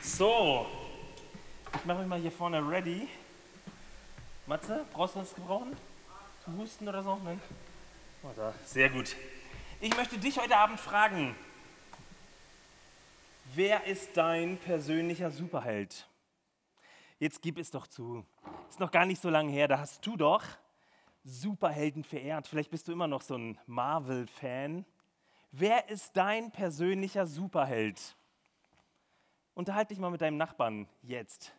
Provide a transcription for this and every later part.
So, ich mache mich mal hier vorne ready. Matze, brauchst du was gebrauchen? Zum Husten oder so? Nein? Oh. Sehr gut. Ich möchte dich heute Abend fragen, wer ist dein persönlicher Superheld? Jetzt gib es doch zu. Ist noch gar nicht so lange her, da hast du doch Superhelden verehrt. Vielleicht bist du immer noch so ein Marvel-Fan. Wer ist dein persönlicher Superheld? Unterhalte dich mal mit deinem Nachbarn jetzt.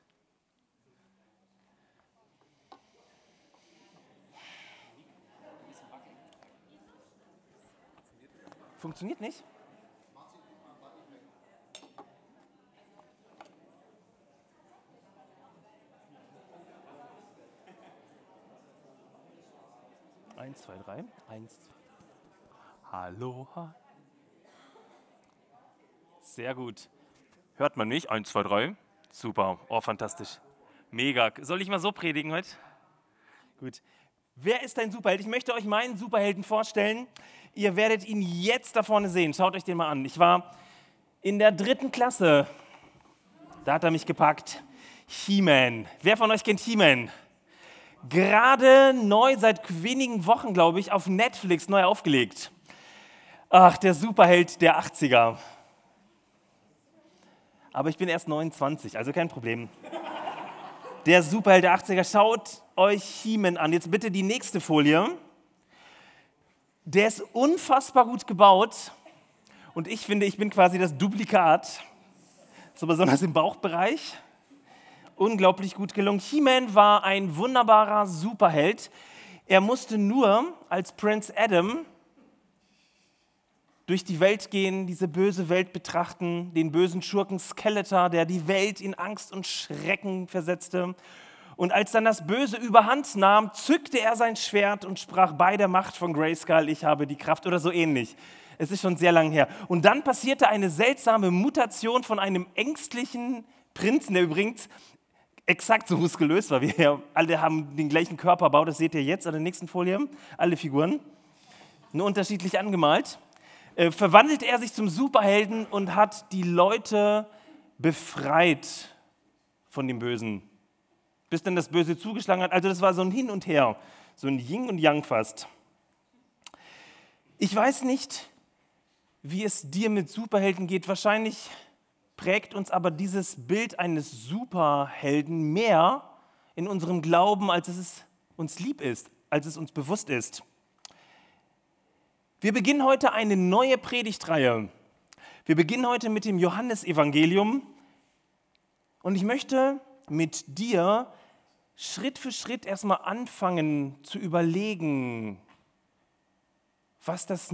Funktioniert nicht? Eins, zwei, drei. Eins, zwei. Aloha. Sehr gut. Hört man mich? Eins, zwei, drei. Super. Oh, fantastisch. Mega. Soll ich mal so predigen heute? Gut. Wer ist dein Superheld? Ich möchte euch meinen Superhelden vorstellen. Ihr werdet ihn jetzt da vorne sehen. Schaut euch den mal an. Ich war in der dritten Klasse. Da hat er mich gepackt. He-Man. Wer von euch kennt He-Man? Gerade neu, seit wenigen Wochen, glaube ich, auf Netflix neu aufgelegt. Ach, der Superheld der 80er. Aber ich bin erst 29, also kein Problem. Der Superheld der 80er. Schaut euch He-Man an. Jetzt bitte die nächste Folie. Der ist unfassbar gut gebaut. Und ich finde, ich bin quasi das Duplikat. So besonders im Bauchbereich. Unglaublich gut gelungen. He-Man war ein wunderbarer Superheld. Er musste nur als Prince Adam durch die Welt gehen, diese böse Welt betrachten, den bösen Schurken Skeletor, der die Welt in Angst und Schrecken versetzte. Und als dann das Böse überhand nahm, zückte er sein Schwert und sprach bei der Macht von Grayskull, ich habe die Kraft oder so ähnlich. Es ist schon sehr lang her. Und dann passierte eine seltsame Mutation von einem ängstlichen Prinzen, der übrigens exakt so muskulös war wie er. Alle haben den gleichen Körperbau, das seht ihr jetzt an der nächsten Folie, alle Figuren, nur unterschiedlich angemalt. Äh, verwandelt er sich zum Superhelden und hat die Leute befreit von dem Bösen. Bis dann das Böse zugeschlagen hat. Also das war so ein Hin und Her, so ein Yin und Yang fast. Ich weiß nicht, wie es dir mit Superhelden geht. Wahrscheinlich prägt uns aber dieses Bild eines Superhelden mehr in unserem Glauben, als es uns lieb ist, als es uns bewusst ist. Wir beginnen heute eine neue Predigtreihe. Wir beginnen heute mit dem Johannesevangelium und ich möchte mit dir Schritt für Schritt erstmal anfangen zu überlegen, was das,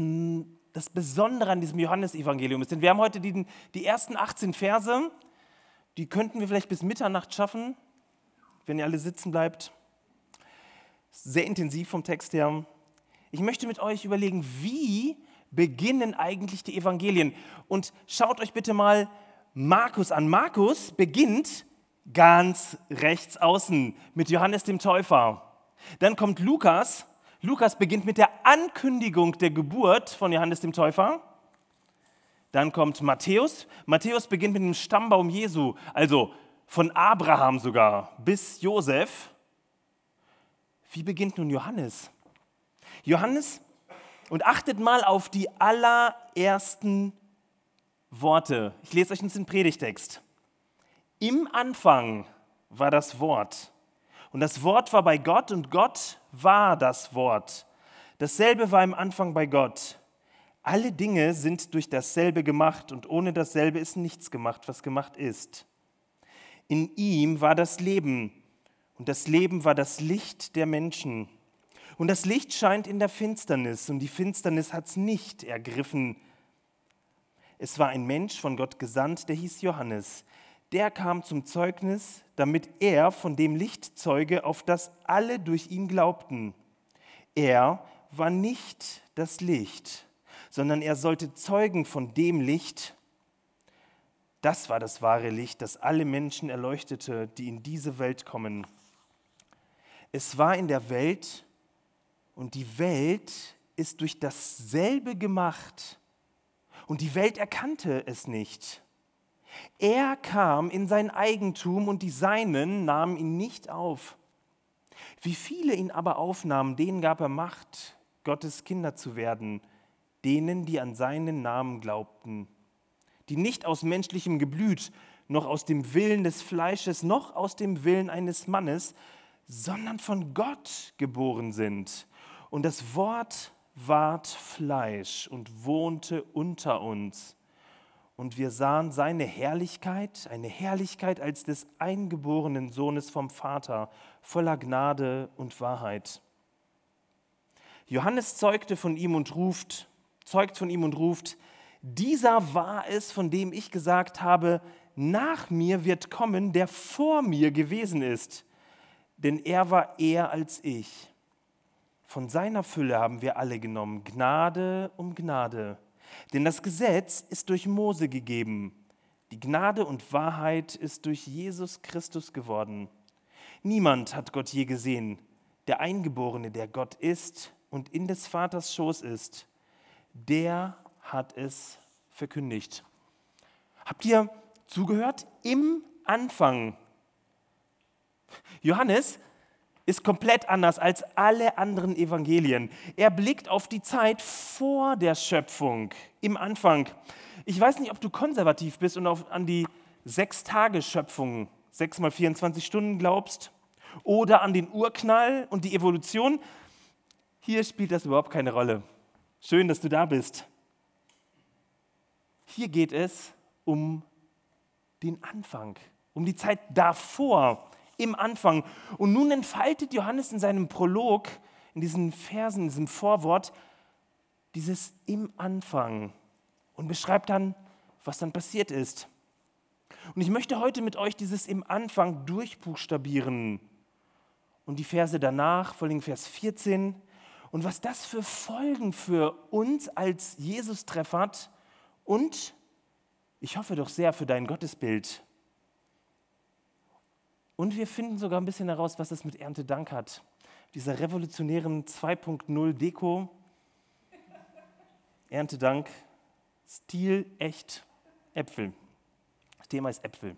das Besondere an diesem Johannesevangelium ist. Denn wir haben heute die, die ersten 18 Verse, die könnten wir vielleicht bis Mitternacht schaffen, wenn ihr alle sitzen bleibt. Sehr intensiv vom Text her. Ich möchte mit euch überlegen, wie beginnen eigentlich die Evangelien? Und schaut euch bitte mal Markus an. Markus beginnt ganz rechts außen mit Johannes dem Täufer. Dann kommt Lukas. Lukas beginnt mit der Ankündigung der Geburt von Johannes dem Täufer. Dann kommt Matthäus. Matthäus beginnt mit dem Stammbaum Jesu, also von Abraham sogar bis Josef. Wie beginnt nun Johannes? Johannes, und achtet mal auf die allerersten Worte. Ich lese euch den Predigtext. Im Anfang war das Wort. Und das Wort war bei Gott und Gott war das Wort. Dasselbe war im Anfang bei Gott. Alle Dinge sind durch dasselbe gemacht und ohne dasselbe ist nichts gemacht, was gemacht ist. In ihm war das Leben und das Leben war das Licht der Menschen. Und das Licht scheint in der Finsternis und die Finsternis hat es nicht ergriffen. Es war ein Mensch von Gott gesandt, der hieß Johannes. Der kam zum Zeugnis, damit er von dem Licht zeuge, auf das alle durch ihn glaubten. Er war nicht das Licht, sondern er sollte zeugen von dem Licht. Das war das wahre Licht, das alle Menschen erleuchtete, die in diese Welt kommen. Es war in der Welt, und die Welt ist durch dasselbe gemacht. Und die Welt erkannte es nicht. Er kam in sein Eigentum und die Seinen nahmen ihn nicht auf. Wie viele ihn aber aufnahmen, denen gab er Macht, Gottes Kinder zu werden, denen, die an seinen Namen glaubten, die nicht aus menschlichem Geblüt, noch aus dem Willen des Fleisches, noch aus dem Willen eines Mannes, sondern von Gott geboren sind. Und das Wort ward Fleisch und wohnte unter uns. Und wir sahen seine Herrlichkeit, eine Herrlichkeit als des eingeborenen Sohnes vom Vater, voller Gnade und Wahrheit. Johannes zeugte von ihm und ruft, zeugt von ihm und ruft, dieser war es, von dem ich gesagt habe, nach mir wird kommen, der vor mir gewesen ist, denn er war eher als ich. Von seiner Fülle haben wir alle genommen, Gnade um Gnade. Denn das Gesetz ist durch Mose gegeben, die Gnade und Wahrheit ist durch Jesus Christus geworden. Niemand hat Gott je gesehen, der Eingeborene, der Gott ist und in des Vaters Schoß ist, der hat es verkündigt. Habt ihr zugehört? Im Anfang. Johannes ist komplett anders als alle anderen Evangelien. Er blickt auf die Zeit vor der Schöpfung, im Anfang. Ich weiß nicht, ob du konservativ bist und auf, an die Sechs-Tage-Schöpfung, sechs mal 24 Stunden glaubst, oder an den Urknall und die Evolution. Hier spielt das überhaupt keine Rolle. Schön, dass du da bist. Hier geht es um den Anfang, um die Zeit davor im Anfang. Und nun entfaltet Johannes in seinem Prolog, in diesen Versen, in diesem Vorwort, dieses im Anfang und beschreibt dann, was dann passiert ist. Und ich möchte heute mit euch dieses im Anfang durchbuchstabieren und die Verse danach, vor allem Vers 14, und was das für Folgen für uns als Jesus-Treff hat und ich hoffe doch sehr für dein Gottesbild. Und wir finden sogar ein bisschen heraus, was es mit Erntedank hat. Dieser revolutionären 2.0 Deko. Erntedank, Stil echt Äpfel. Das Thema ist Äpfel.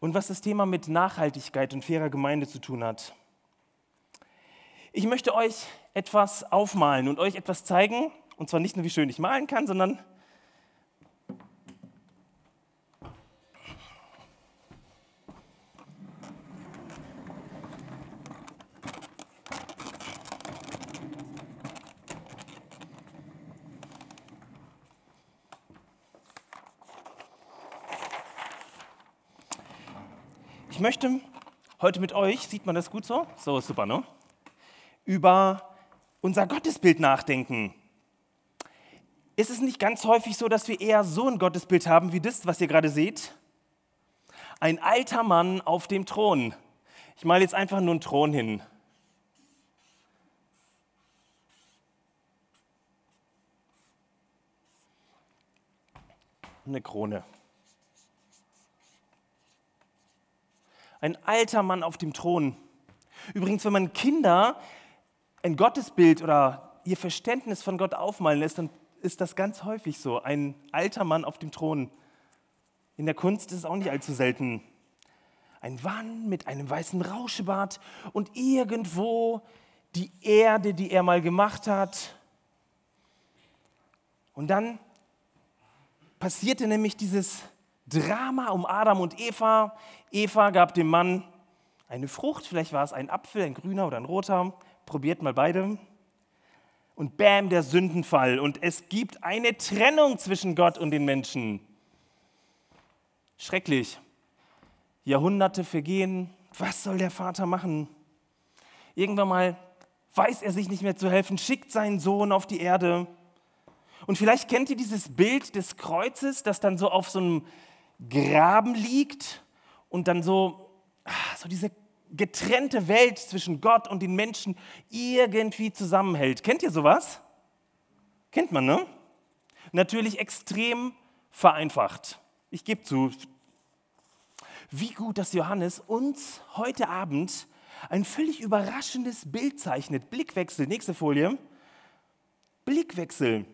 Und was das Thema mit Nachhaltigkeit und fairer Gemeinde zu tun hat. Ich möchte euch etwas aufmalen und euch etwas zeigen. Und zwar nicht nur, wie schön ich malen kann, sondern Ich möchte heute mit euch, sieht man das gut so? So, super, ne? Über unser Gottesbild nachdenken. Ist es nicht ganz häufig so, dass wir eher so ein Gottesbild haben wie das, was ihr gerade seht? Ein alter Mann auf dem Thron. Ich male jetzt einfach nur einen Thron hin. Eine Krone. Ein alter Mann auf dem Thron. Übrigens, wenn man Kinder ein Gottesbild oder ihr Verständnis von Gott aufmalen lässt, dann ist das ganz häufig so. Ein alter Mann auf dem Thron. In der Kunst ist es auch nicht allzu selten. Ein Mann mit einem weißen Rauschebart und irgendwo die Erde, die er mal gemacht hat. Und dann passierte nämlich dieses Drama um Adam und Eva. Eva gab dem Mann eine Frucht, vielleicht war es ein Apfel, ein grüner oder ein roter. Probiert mal beide. Und bam, der Sündenfall. Und es gibt eine Trennung zwischen Gott und den Menschen. Schrecklich. Jahrhunderte vergehen. Was soll der Vater machen? Irgendwann mal weiß er sich nicht mehr zu helfen, schickt seinen Sohn auf die Erde. Und vielleicht kennt ihr dieses Bild des Kreuzes, das dann so auf so einem Graben liegt und dann so, ah, so diese getrennte Welt zwischen Gott und den Menschen irgendwie zusammenhält. Kennt ihr sowas? Kennt man, ne? Natürlich extrem vereinfacht. Ich gebe zu. Wie gut, dass Johannes uns heute Abend ein völlig überraschendes Bild zeichnet. Blickwechsel, nächste Folie. Blickwechsel.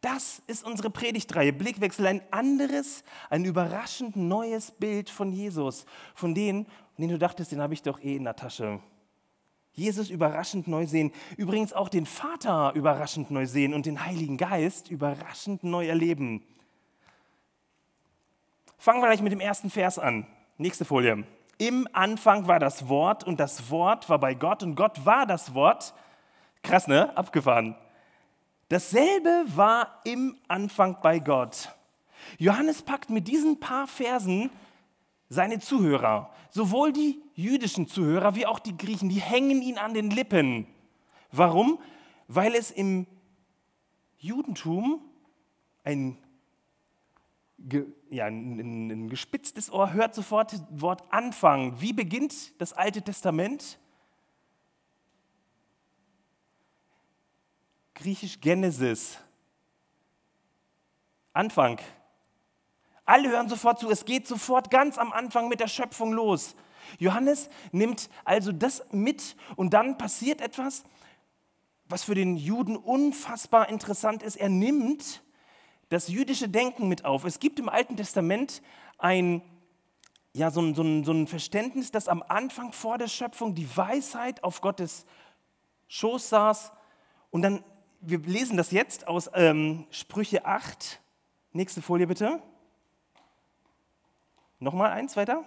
Das ist unsere Predigtreihe. Blickwechsel, ein anderes, ein überraschend neues Bild von Jesus. Von denen, denen du dachtest, den habe ich doch eh in der Tasche. Jesus überraschend neu sehen. Übrigens auch den Vater überraschend neu sehen und den Heiligen Geist überraschend neu erleben. Fangen wir gleich mit dem ersten Vers an. Nächste Folie. Im Anfang war das Wort und das Wort war bei Gott und Gott war das Wort. Krass, ne? Abgefahren. Dasselbe war im Anfang bei Gott. Johannes packt mit diesen paar Versen seine Zuhörer, sowohl die jüdischen Zuhörer wie auch die Griechen, die hängen ihn an den Lippen. Warum? Weil es im Judentum ein, ja, ein, gespitztes Ohr hört sofort das Wort Anfang. Wie beginnt das Alte Testament? Griechisch Genesis. Anfang. Alle hören sofort zu, es geht sofort ganz am Anfang mit der Schöpfung los. Johannes nimmt also das mit und dann passiert etwas, was für den Juden unfassbar interessant ist. Er nimmt das jüdische Denken mit auf. Es gibt im Alten Testament ein, ja, so, so, so ein Verständnis, dass am Anfang vor der Schöpfung die Weisheit auf Gottes Schoß saß und dann wir lesen das jetzt aus ähm, Sprüche 8. Nächste Folie bitte. Nochmal eins weiter.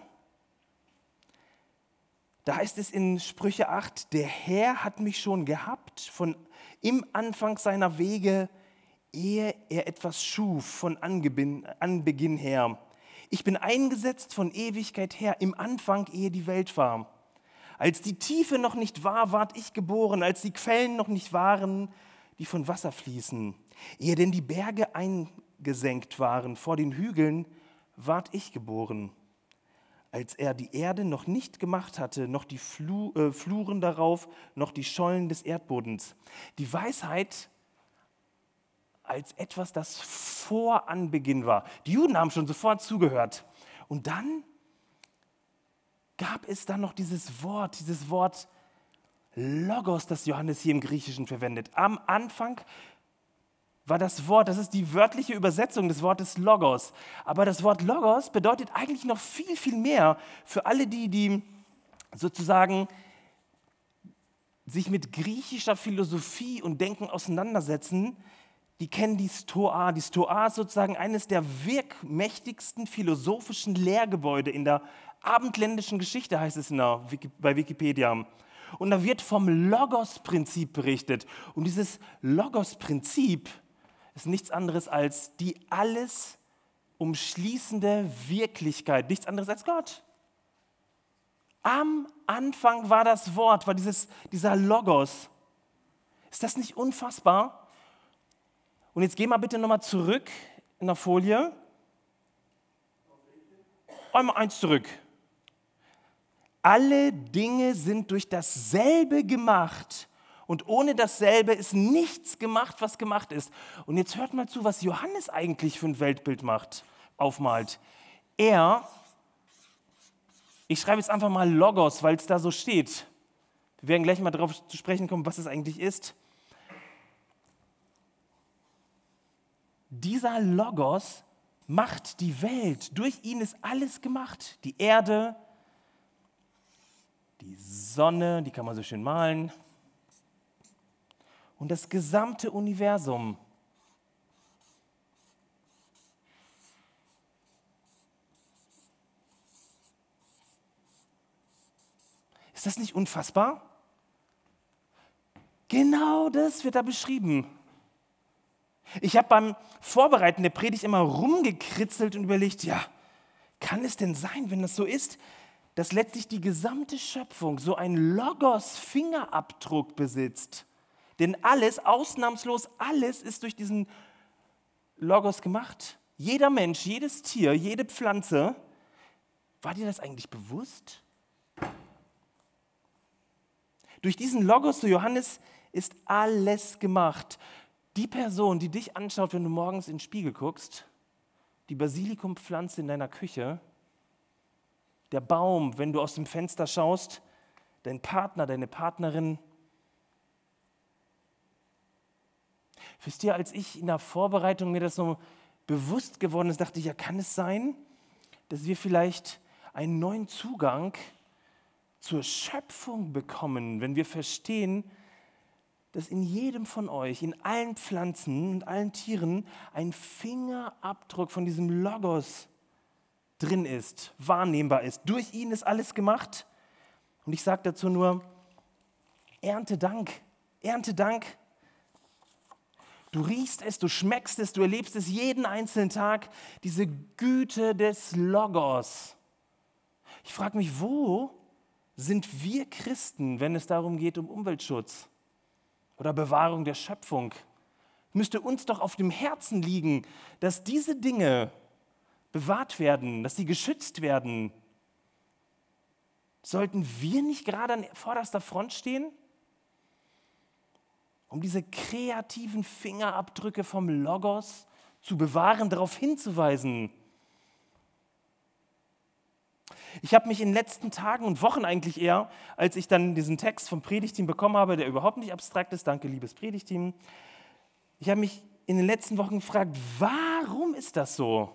Da heißt es in Sprüche 8, der Herr hat mich schon gehabt von im Anfang seiner Wege, ehe er etwas schuf von Anbeginn, Anbeginn her. Ich bin eingesetzt von Ewigkeit her, im Anfang, ehe die Welt war. Als die Tiefe noch nicht war, ward ich geboren, als die Quellen noch nicht waren, die von Wasser fließen. Ehe denn die Berge eingesenkt waren vor den Hügeln, ward ich geboren. Als er die Erde noch nicht gemacht hatte, noch die Flu, äh, Fluren darauf, noch die Schollen des Erdbodens. Die Weisheit als etwas, das vor Anbeginn war. Die Juden haben schon sofort zugehört. Und dann gab es dann noch dieses Wort, dieses Wort Logos, das Johannes hier im Griechischen verwendet. Am Anfang war das Wort, das ist die wörtliche Übersetzung des Wortes Logos. Aber das Wort Logos bedeutet eigentlich noch viel, viel mehr für alle die, die sozusagen sich mit griechischer Philosophie und Denken auseinandersetzen. Die kennen die Stoa. Die Stoa ist sozusagen eines der wirkmächtigsten philosophischen Lehrgebäude in der abendländischen Geschichte, heißt es der, bei Wikipedia. Und da wird vom Logos-Prinzip berichtet. Und dieses Logos-Prinzip ist nichts anderes als die alles umschließende Wirklichkeit, nichts anderes als Gott. Am Anfang war das Wort, war dieses, dieser Logos. Ist das nicht unfassbar? Und jetzt geh mal bitte nochmal zurück in der Folie. Einmal eins zurück. Alle Dinge sind durch dasselbe gemacht. Und ohne dasselbe ist nichts gemacht, was gemacht ist. Und jetzt hört mal zu, was Johannes eigentlich für ein Weltbild macht, aufmalt. Er, ich schreibe jetzt einfach mal Logos, weil es da so steht. Wir werden gleich mal darauf zu sprechen kommen, was es eigentlich ist. Dieser Logos macht die Welt. Durch ihn ist alles gemacht. Die Erde, die Sonne, die kann man so schön malen. Und das gesamte Universum. Ist das nicht unfassbar? Genau das wird da beschrieben. Ich habe beim Vorbereiten der Predigt immer rumgekritzelt und überlegt, ja, kann es denn sein, wenn das so ist, dass letztlich die gesamte Schöpfung so einen Logos-Fingerabdruck besitzt. Denn alles, ausnahmslos alles ist durch diesen Logos gemacht. Jeder Mensch, jedes Tier, jede Pflanze. War dir das eigentlich bewusst? Durch diesen Logos, so Johannes, ist alles gemacht. Die Person, die dich anschaut, wenn du morgens in den Spiegel guckst, die Basilikumpflanze in deiner Küche, der Baum, wenn du aus dem Fenster schaust, dein Partner, deine Partnerin. Wisst ihr, als ich in der Vorbereitung mir das so bewusst geworden ist, dachte ich, ja, kann es sein, dass wir vielleicht einen neuen Zugang zur Schöpfung bekommen, wenn wir verstehen, dass in jedem von euch, in allen Pflanzen und allen Tieren ein Fingerabdruck von diesem Logos drin ist, wahrnehmbar ist. Durch ihn ist alles gemacht. Und ich sage dazu nur, ernte Dank, ernte Dank. Du riechst es, du schmeckst es, du erlebst es jeden einzelnen Tag, diese Güte des Logos. Ich frage mich, wo sind wir Christen, wenn es darum geht, um Umweltschutz oder Bewahrung der Schöpfung? Müsste uns doch auf dem Herzen liegen, dass diese Dinge bewahrt werden, dass sie geschützt werden. Sollten wir nicht gerade an vorderster Front stehen? Um diese kreativen Fingerabdrücke vom Logos zu bewahren, darauf hinzuweisen. Ich habe mich in den letzten Tagen und Wochen eigentlich eher, als ich dann diesen Text vom Predigteam bekommen habe, der überhaupt nicht abstrakt ist, danke liebes Predigteam, ich habe mich in den letzten Wochen gefragt, warum ist das so?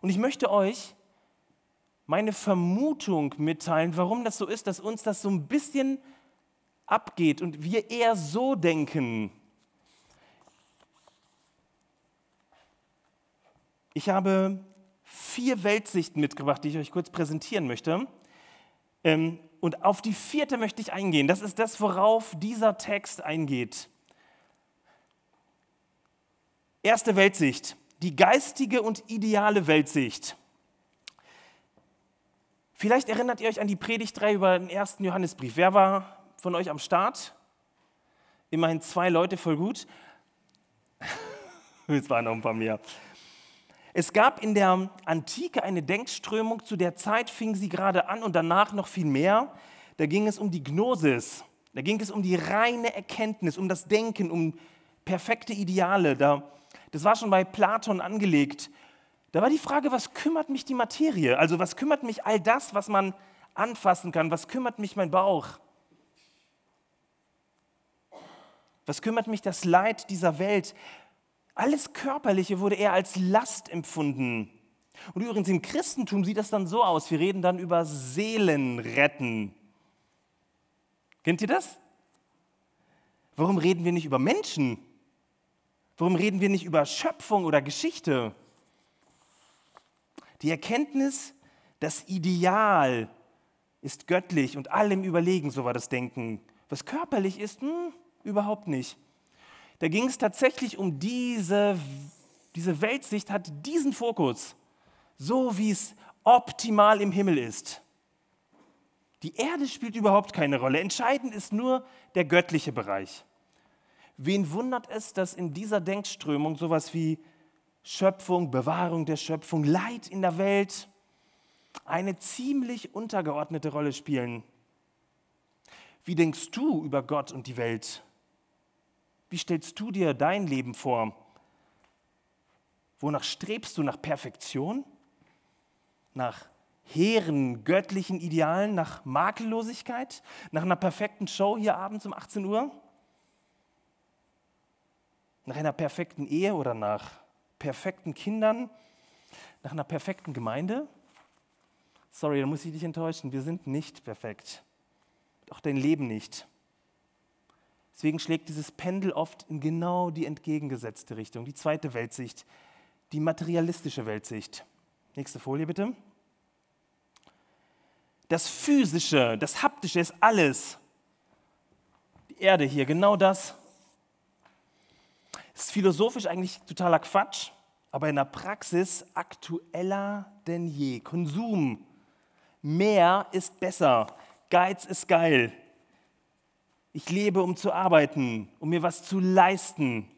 Und ich möchte euch meine Vermutung mitteilen, warum das so ist, dass uns das so ein bisschen abgeht und wir eher so denken. Ich habe vier Weltsichten mitgebracht, die ich euch kurz präsentieren möchte. Ähm, und auf die vierte möchte ich eingehen. Das ist das, worauf dieser Text eingeht. Erste Weltsicht die geistige und ideale Weltsicht. Vielleicht erinnert ihr euch an die Predigtreihe über den ersten Johannesbrief. Wer war von euch am Start? Immerhin zwei Leute, voll gut. Es waren noch ein paar mehr. Es gab in der Antike eine Denkströmung, zu der Zeit fing sie gerade an und danach noch viel mehr. Da ging es um die Gnosis, da ging es um die reine Erkenntnis, um das Denken, um perfekte Ideale. Da das war schon bei Platon angelegt. Da war die Frage, was kümmert mich die Materie? Also was kümmert mich all das, was man anfassen kann? Was kümmert mich mein Bauch? Was kümmert mich das Leid dieser Welt? Alles Körperliche wurde eher als Last empfunden. Und übrigens im Christentum sieht das dann so aus. Wir reden dann über Seelenretten. Kennt ihr das? Warum reden wir nicht über Menschen? Warum reden wir nicht über Schöpfung oder Geschichte? Die Erkenntnis, das Ideal ist göttlich und allem überlegen, so war das Denken. Was körperlich ist, hm, überhaupt nicht. Da ging es tatsächlich um diese, diese Weltsicht, hat diesen Fokus, so wie es optimal im Himmel ist. Die Erde spielt überhaupt keine Rolle. Entscheidend ist nur der göttliche Bereich. Wen wundert es, dass in dieser Denkströmung sowas wie Schöpfung, Bewahrung der Schöpfung, Leid in der Welt eine ziemlich untergeordnete Rolle spielen? Wie denkst du über Gott und die Welt? Wie stellst du dir dein Leben vor? Wonach strebst du? Nach Perfektion? Nach hehren göttlichen Idealen? Nach Makellosigkeit? Nach einer perfekten Show hier abends um 18 Uhr? Nach einer perfekten Ehe oder nach perfekten Kindern? Nach einer perfekten Gemeinde? Sorry, da muss ich dich enttäuschen. Wir sind nicht perfekt. Auch dein Leben nicht. Deswegen schlägt dieses Pendel oft in genau die entgegengesetzte Richtung. Die zweite Weltsicht, die materialistische Weltsicht. Nächste Folie bitte. Das Physische, das Haptische ist alles. Die Erde hier, genau das. Das ist philosophisch eigentlich totaler Quatsch, aber in der Praxis aktueller denn je. Konsum. Mehr ist besser. Geiz ist geil. Ich lebe, um zu arbeiten, um mir was zu leisten.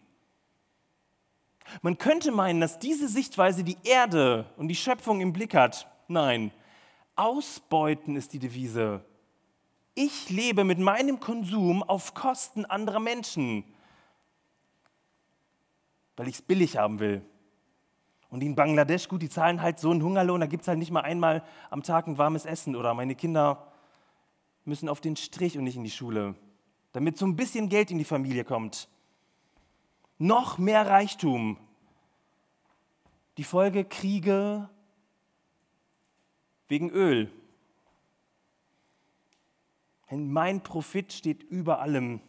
Man könnte meinen, dass diese Sichtweise die Erde und die Schöpfung im Blick hat. Nein, ausbeuten ist die Devise. Ich lebe mit meinem Konsum auf Kosten anderer Menschen weil ich es billig haben will. Und in Bangladesch, gut, die zahlen halt so einen Hungerlohn, da gibt es halt nicht mal einmal am Tag ein warmes Essen oder meine Kinder müssen auf den Strich und nicht in die Schule, damit so ein bisschen Geld in die Familie kommt. noch mehr Reichtum. Die Folge Kriege wegen Öl. Mein Profit steht über allem.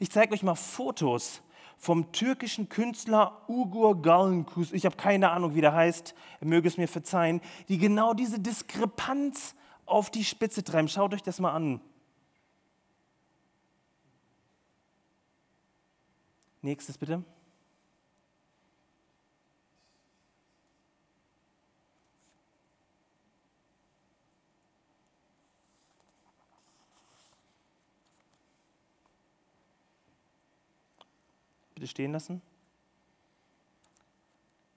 Ich zeige euch mal Fotos vom türkischen Künstler Ugur Galnkus, ich habe keine Ahnung, wie der heißt, er möge es mir verzeihen, die genau diese Diskrepanz auf die Spitze treiben. Schaut euch das mal an. Nächstes bitte. Bitte stehen lassen.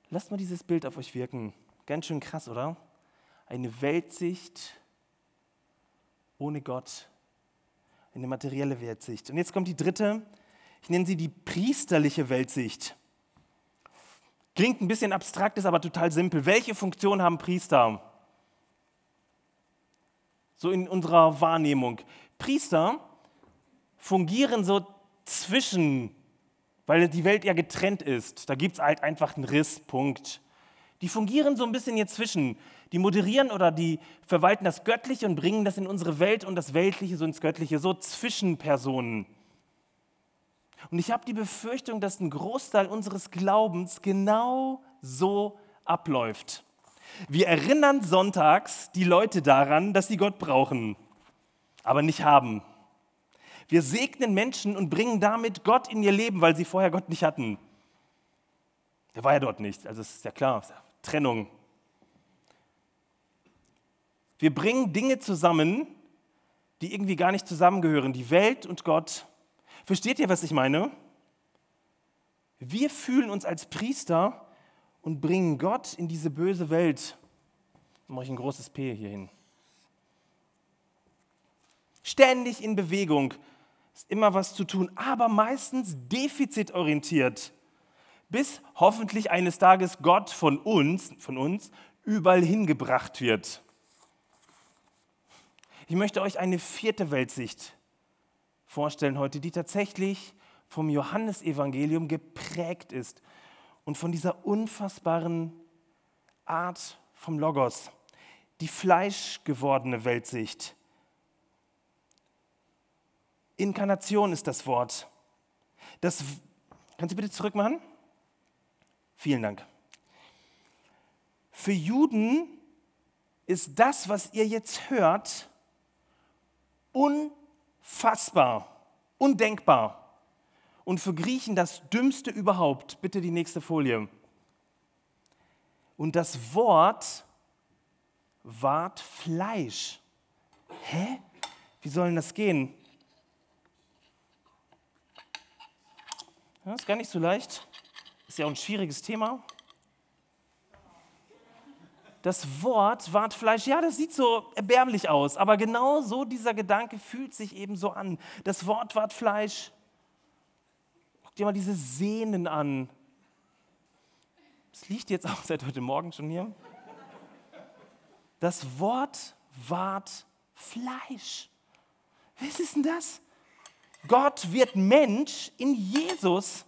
Lasst mal dieses Bild auf euch wirken. Ganz schön krass, oder? Eine Weltsicht ohne Gott. Eine materielle Weltsicht. Und jetzt kommt die dritte. Ich nenne sie die priesterliche Weltsicht. Klingt ein bisschen abstrakt, ist aber total simpel. Welche Funktion haben Priester? So in unserer Wahrnehmung. Priester fungieren so zwischen weil die Welt ja getrennt ist. Da gibt es halt einfach einen Riss, Punkt. Die fungieren so ein bisschen hier zwischen. Die moderieren oder die verwalten das Göttliche und bringen das in unsere Welt und das Weltliche so ins Göttliche, so Zwischenpersonen. Und ich habe die Befürchtung, dass ein Großteil unseres Glaubens genau so abläuft. Wir erinnern sonntags die Leute daran, dass sie Gott brauchen, aber nicht haben. Wir segnen Menschen und bringen damit Gott in ihr Leben, weil sie vorher Gott nicht hatten. Der war ja dort nicht, also ist ja klar, Trennung. Wir bringen Dinge zusammen, die irgendwie gar nicht zusammengehören, die Welt und Gott. Versteht ihr, was ich meine? Wir fühlen uns als Priester und bringen Gott in diese böse Welt. Da mache ich ein großes P hier hin. Ständig in Bewegung, ist immer was zu tun, aber meistens defizitorientiert, bis hoffentlich eines Tages Gott von uns, von uns überall hingebracht wird. Ich möchte euch eine vierte Weltsicht vorstellen heute, die tatsächlich vom Johannesevangelium geprägt ist und von dieser unfassbaren Art vom Logos, die fleischgewordene Weltsicht. Inkarnation ist das Wort. Das, kannst du bitte zurückmachen? Vielen Dank. Für Juden ist das, was ihr jetzt hört, unfassbar, undenkbar. Und für Griechen das Dümmste überhaupt. Bitte die nächste Folie. Und das Wort ward Fleisch. Hä? Wie soll denn das gehen? Ja, ist gar nicht so leicht. Ist ja auch ein schwieriges Thema. Das Wort ward Fleisch, ja, das sieht so erbärmlich aus, aber genau so dieser Gedanke fühlt sich eben so an. Das Wort ward Fleisch. Guck dir mal diese Sehnen an. Das liegt jetzt auch seit heute Morgen schon hier. Das Wort ward Fleisch. Was ist denn das? Gott wird Mensch in Jesus.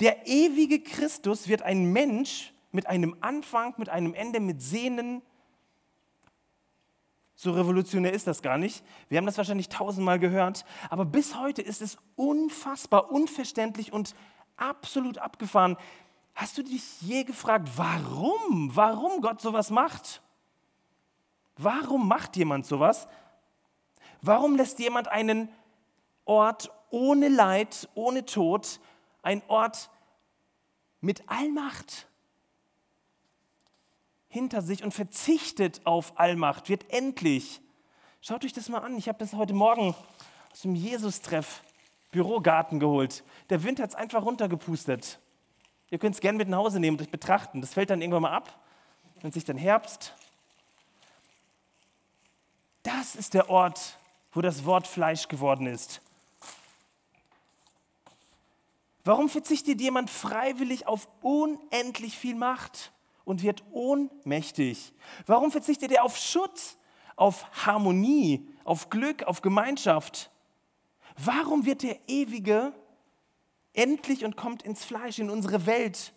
Der ewige Christus wird ein Mensch mit einem Anfang, mit einem Ende, mit Sehnen. So revolutionär ist das gar nicht. Wir haben das wahrscheinlich tausendmal gehört. Aber bis heute ist es unfassbar, unverständlich und absolut abgefahren. Hast du dich je gefragt, warum? Warum Gott sowas macht? Warum macht jemand sowas? Warum lässt jemand einen Ort ohne Leid, ohne Tod, ein Ort mit Allmacht hinter sich und verzichtet auf Allmacht, wird endlich. Schaut euch das mal an. Ich habe das heute Morgen aus dem Jesus-Treff Bürogarten geholt. Der Wind hat es einfach runtergepustet. Ihr könnt es gerne mit nach Hause nehmen und euch betrachten. Das fällt dann irgendwann mal ab. Wenn sich dann Herbst. Das ist der Ort, wo das Wort Fleisch geworden ist. Warum verzichtet jemand freiwillig auf unendlich viel Macht und wird ohnmächtig? Warum verzichtet er auf Schutz, auf Harmonie, auf Glück, auf Gemeinschaft? Warum wird der Ewige endlich und kommt ins Fleisch, in unsere Welt,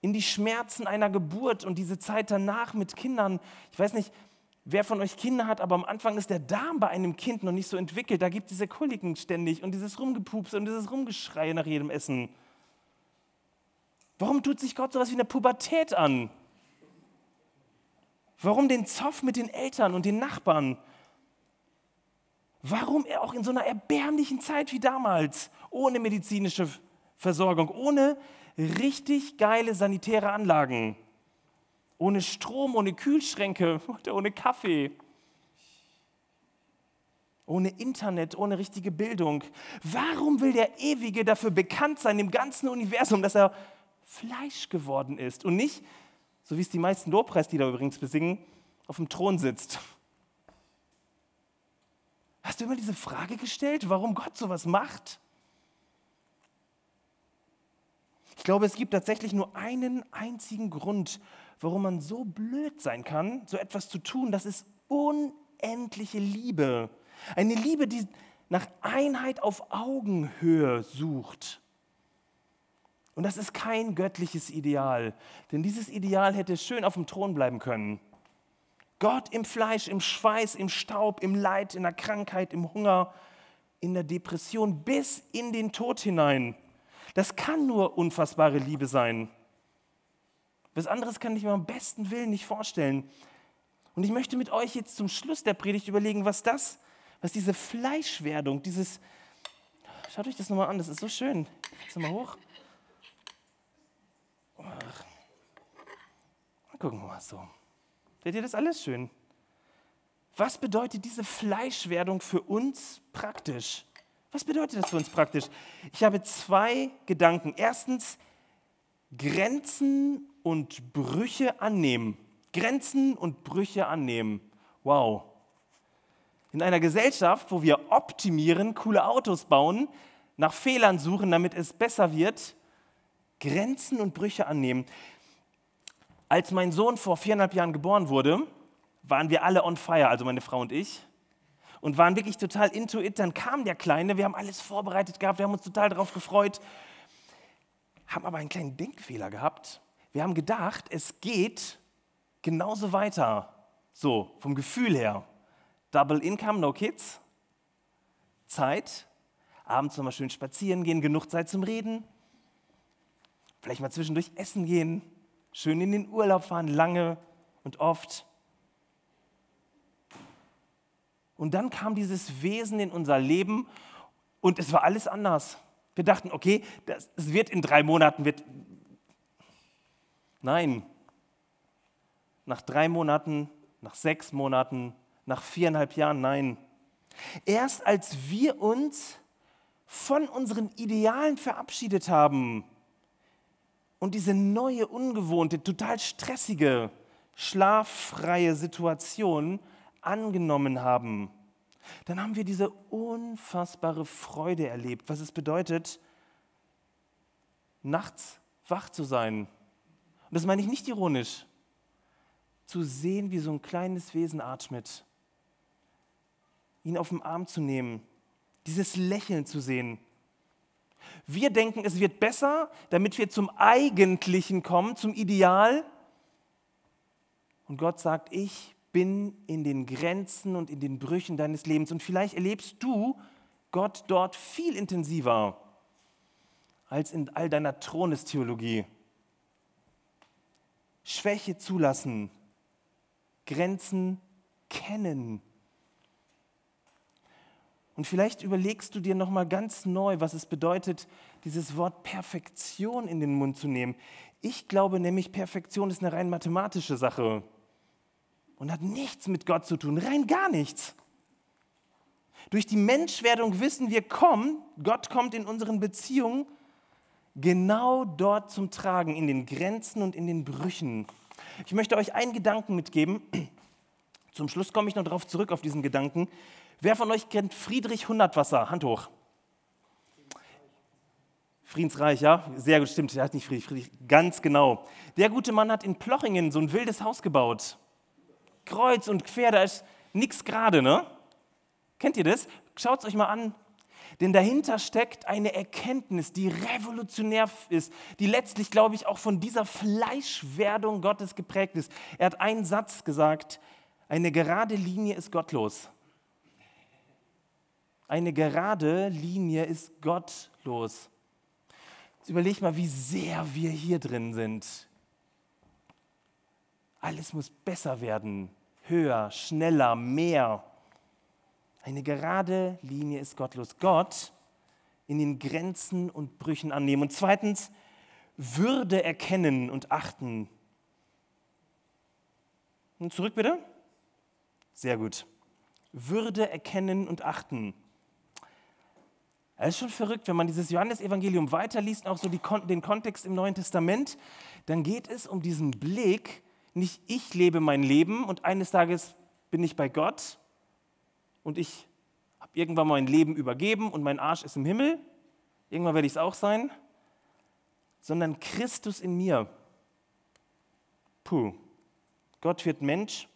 in die Schmerzen einer Geburt und diese Zeit danach mit Kindern. Ich weiß nicht, wer von euch Kinder hat, aber am Anfang ist der Darm bei einem Kind noch nicht so entwickelt. Da gibt es diese Koliken ständig und dieses Rumgepups und dieses Rumgeschrei nach jedem Essen. Warum tut sich Gott sowas wie eine Pubertät an? Warum den Zoff mit den Eltern und den Nachbarn? Warum er auch in so einer erbärmlichen Zeit wie damals, ohne medizinische Versorgung, ohne richtig geile sanitäre Anlagen, ohne Strom, ohne Kühlschränke, ohne Kaffee, ohne Internet, ohne richtige Bildung. Warum will der Ewige dafür bekannt sein im ganzen Universum, dass er Fleisch geworden ist und nicht, so wie es die meisten Lobpreislieder übrigens besingen, auf dem Thron sitzt? Hast du immer diese Frage gestellt, warum Gott sowas macht? Ich glaube, es gibt tatsächlich nur einen einzigen Grund, warum man so blöd sein kann, so etwas zu tun. Das ist unendliche Liebe. Eine Liebe, die nach Einheit auf Augenhöhe sucht. Und das ist kein göttliches Ideal, denn dieses Ideal hätte schön auf dem Thron bleiben können. Gott im Fleisch, im Schweiß, im Staub, im Leid, in der Krankheit, im Hunger, in der Depression bis in den Tod hinein. Das kann nur unfassbare Liebe sein. Was anderes kann ich mir am besten Willen nicht vorstellen. Und ich möchte mit euch jetzt zum Schluss der Predigt überlegen, was das, was diese Fleischwerdung, dieses, schaut euch das nochmal an, das ist so schön. Jetzt mal hoch. Ach. Gucken wir mal so. Seht ihr das alles schön? Was bedeutet diese Fleischwerdung für uns praktisch? Was bedeutet das für uns praktisch? Ich habe zwei Gedanken. Erstens, Grenzen und Brüche annehmen. Grenzen und Brüche annehmen. Wow. In einer Gesellschaft, wo wir optimieren, coole Autos bauen, nach Fehlern suchen, damit es besser wird, Grenzen und Brüche annehmen. Als mein Sohn vor viereinhalb Jahren geboren wurde, waren wir alle on fire, also meine Frau und ich und waren wirklich total into it. Dann kam der Kleine, wir haben alles vorbereitet gehabt, wir haben uns total darauf gefreut, haben aber einen kleinen Denkfehler gehabt. Wir haben gedacht, es geht genauso weiter, so vom Gefühl her. Double Income, no kids, Zeit, abends nochmal schön spazieren gehen, genug Zeit zum Reden, vielleicht mal zwischendurch essen gehen, schön in den Urlaub fahren, lange und oft. Und dann kam dieses Wesen in unser Leben und es war alles anders. Wir dachten, okay, das, es wird in drei Monaten, wird. Nein. Nach drei Monaten, nach sechs Monaten, nach viereinhalb Jahren, nein. Erst als wir uns von unseren Idealen verabschiedet haben und diese neue, ungewohnte, total stressige, schlaffreie Situation angenommen haben, dann haben wir diese unfassbare Freude erlebt, was es bedeutet, nachts wach zu sein. Und das meine ich nicht ironisch. Zu sehen, wie so ein kleines Wesen atmet. Ihn auf den Arm zu nehmen. Dieses Lächeln zu sehen. Wir denken, es wird besser, damit wir zum Eigentlichen kommen, zum Ideal. Und Gott sagt, ich bin in den Grenzen und in den Brüchen deines Lebens. Und vielleicht erlebst du Gott dort viel intensiver als in all deiner Thronestheologie. Schwäche zulassen, Grenzen kennen. Und vielleicht überlegst du dir noch mal ganz neu, was es bedeutet, dieses Wort Perfektion in den Mund zu nehmen. Ich glaube nämlich, Perfektion ist eine rein mathematische Sache und hat nichts mit Gott zu tun, rein gar nichts. Durch die Menschwerdung wissen wir, komm, Gott kommt in unseren Beziehungen genau dort zum Tragen, in den Grenzen und in den Brüchen. Ich möchte euch einen Gedanken mitgeben. Zum Schluss komme ich noch darauf zurück, auf diesen Gedanken. Wer von euch kennt Friedrich Hundertwasser? Hand hoch. Friedensreich, ja? Sehr gut, stimmt. Der hat nicht Friedrich, Friedrich, ganz genau. Der gute Mann hat in Plochingen so ein wildes Haus gebaut kreuz und quer, da ist nichts gerade, ne? Kennt ihr das? Schaut es euch mal an. Denn dahinter steckt eine Erkenntnis, die revolutionär ist, die letztlich, glaube ich, auch von dieser Fleischwerdung Gottes geprägt ist. Er hat einen Satz gesagt, eine gerade Linie ist gottlos. Eine gerade Linie ist gottlos. Jetzt überleg mal, wie sehr wir hier drin sind. Alles muss besser werden, höher, schneller, mehr. Eine gerade Linie ist gottlos. Gott in den Grenzen und Brüchen annehmen. Und zweitens, Würde erkennen und achten. Und zurück bitte. Sehr gut. Würde erkennen und achten. Es ist schon verrückt, wenn man dieses Johannesevangelium weiterliest, auch so die, den Kontext im Neuen Testament, dann geht es um diesen Blick, nicht ich lebe mein Leben und eines Tages bin ich bei Gott und ich habe irgendwann mein Leben übergeben und mein Arsch ist im Himmel, irgendwann werde ich es auch sein, sondern Christus in mir. Puh, Gott wird Mensch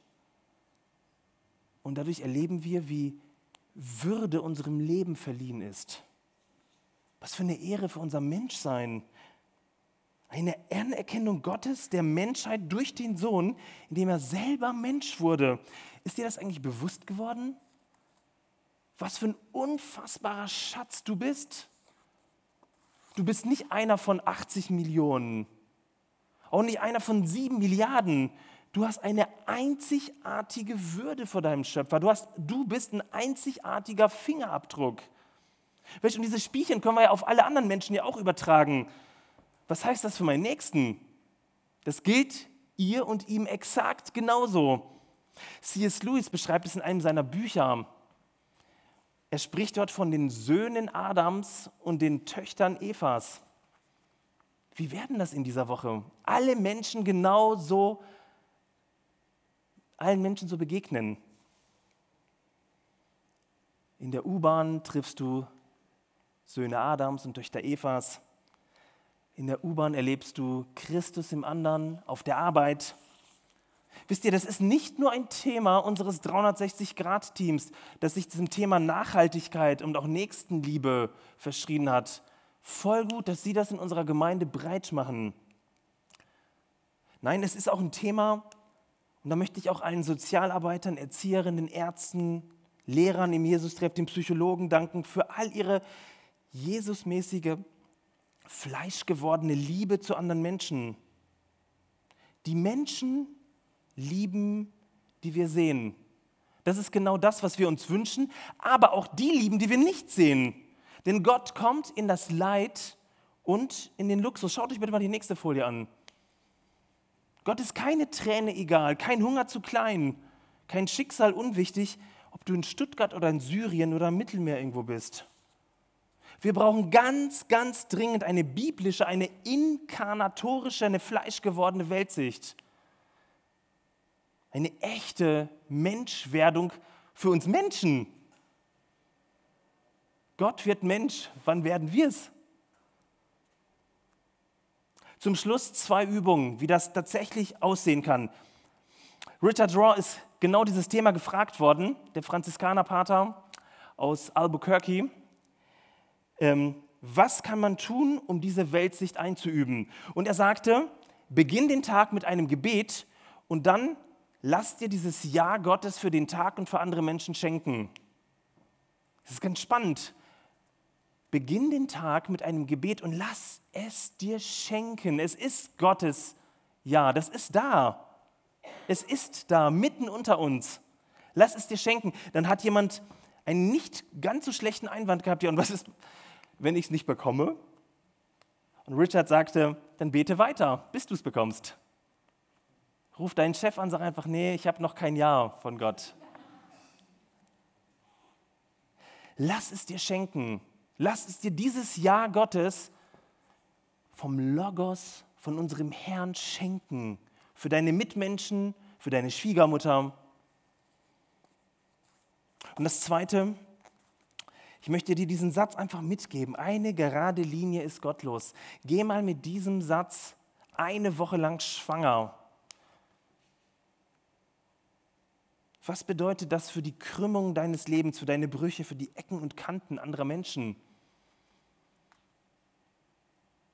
und dadurch erleben wir, wie Würde unserem Leben verliehen ist. Was für eine Ehre für unser Menschsein. Eine Anerkennung Gottes der Menschheit durch den Sohn, indem er selber Mensch wurde. Ist dir das eigentlich bewusst geworden? Was für ein unfassbarer Schatz du bist. Du bist nicht einer von 80 Millionen, auch nicht einer von 7 Milliarden. Du hast eine einzigartige Würde vor deinem Schöpfer. Du, hast, du bist ein einzigartiger Fingerabdruck. Und diese Spielchen können wir ja auf alle anderen Menschen ja auch übertragen. Was heißt das für meinen Nächsten? Das gilt ihr und ihm exakt genauso. C.S. Lewis beschreibt es in einem seiner Bücher. Er spricht dort von den Söhnen Adams und den Töchtern Evas. Wie werden das in dieser Woche? Alle Menschen genauso, allen Menschen so begegnen. In der U-Bahn triffst du Söhne Adams und Töchter Evas. In der U-Bahn erlebst du Christus im anderen, auf der Arbeit. Wisst ihr, das ist nicht nur ein Thema unseres 360-Grad-Teams, das sich diesem Thema Nachhaltigkeit und auch Nächstenliebe verschrien hat. Voll gut, dass Sie das in unserer Gemeinde breit machen. Nein, es ist auch ein Thema, und da möchte ich auch allen Sozialarbeitern, Erzieherinnen, Ärzten, Lehrern im Jesus-Treff, den Psychologen danken für all ihre Jesusmäßige, fleischgewordene Liebe zu anderen Menschen. Die Menschen lieben, die wir sehen. Das ist genau das, was wir uns wünschen, aber auch die lieben, die wir nicht sehen. Denn Gott kommt in das Leid und in den Luxus. Schaut euch bitte mal die nächste Folie an. Gott ist keine Träne egal, kein Hunger zu klein, kein Schicksal unwichtig, ob du in Stuttgart oder in Syrien oder im Mittelmeer irgendwo bist. Wir brauchen ganz, ganz dringend eine biblische, eine inkarnatorische, eine fleischgewordene Weltsicht. Eine echte Menschwerdung für uns Menschen. Gott wird Mensch, wann werden wir es? Zum Schluss zwei Übungen, wie das tatsächlich aussehen kann. Richard Raw ist genau dieses Thema gefragt worden, der Franziskanerpater aus Albuquerque ähm, was kann man tun, um diese Weltsicht einzuüben? Und er sagte, beginn den Tag mit einem Gebet und dann lass dir dieses Ja Gottes für den Tag und für andere Menschen schenken. Das ist ganz spannend. Beginn den Tag mit einem Gebet und lass es dir schenken. Es ist Gottes Ja, das ist da. Es ist da, mitten unter uns. Lass es dir schenken. Dann hat jemand einen nicht ganz so schlechten Einwand gehabt. Ja, und was ist, wenn ich es nicht bekomme? Und Richard sagte, dann bete weiter, bis du es bekommst. Ruf deinen Chef an, sag einfach, nee, ich habe noch kein Ja von Gott. Lass es dir schenken. Lass es dir dieses Ja Gottes vom Logos, von unserem Herrn schenken. Für deine Mitmenschen, für deine Schwiegermutter. Und das Zweite, ich möchte dir diesen Satz einfach mitgeben. Eine gerade Linie ist gottlos. Geh mal mit diesem Satz eine Woche lang schwanger. Was bedeutet das für die Krümmung deines Lebens, für deine Brüche, für die Ecken und Kanten anderer Menschen?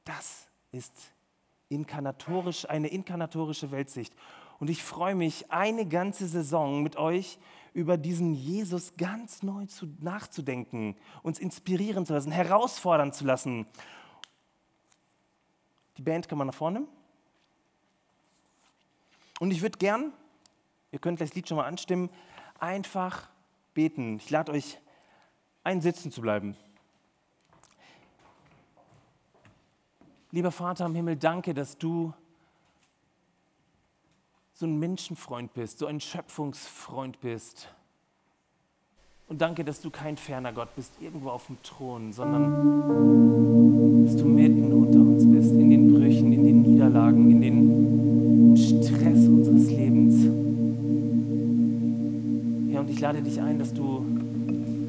Das ist inkarnatorisch, eine inkarnatorische Weltsicht. Und ich freue mich, eine ganze Saison mit euch über diesen Jesus ganz neu zu, nachzudenken, uns inspirieren zu lassen, herausfordern zu lassen. Die Band kann man nach vorne. Und ich würde gern, ihr könnt das Lied schon mal anstimmen, einfach beten. Ich lade euch ein, sitzen zu bleiben. Lieber Vater im Himmel, danke, dass du so ein Menschenfreund bist, so ein Schöpfungsfreund bist. Und danke, dass du kein ferner Gott bist, irgendwo auf dem Thron, sondern dass du mitten unter uns bist, in den Brüchen, in den Niederlagen, in den ich lade dich ein, dass du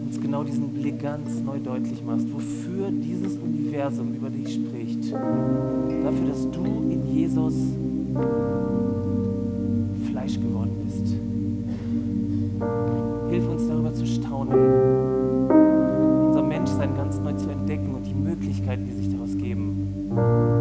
uns genau diesen Blick ganz neu deutlich machst, wofür dieses Universum über dich spricht. Dafür, dass du in Jesus Fleisch geworden bist. Hilf uns darüber zu staunen, unser Menschsein ganz neu zu entdecken und die Möglichkeiten, die sich daraus geben.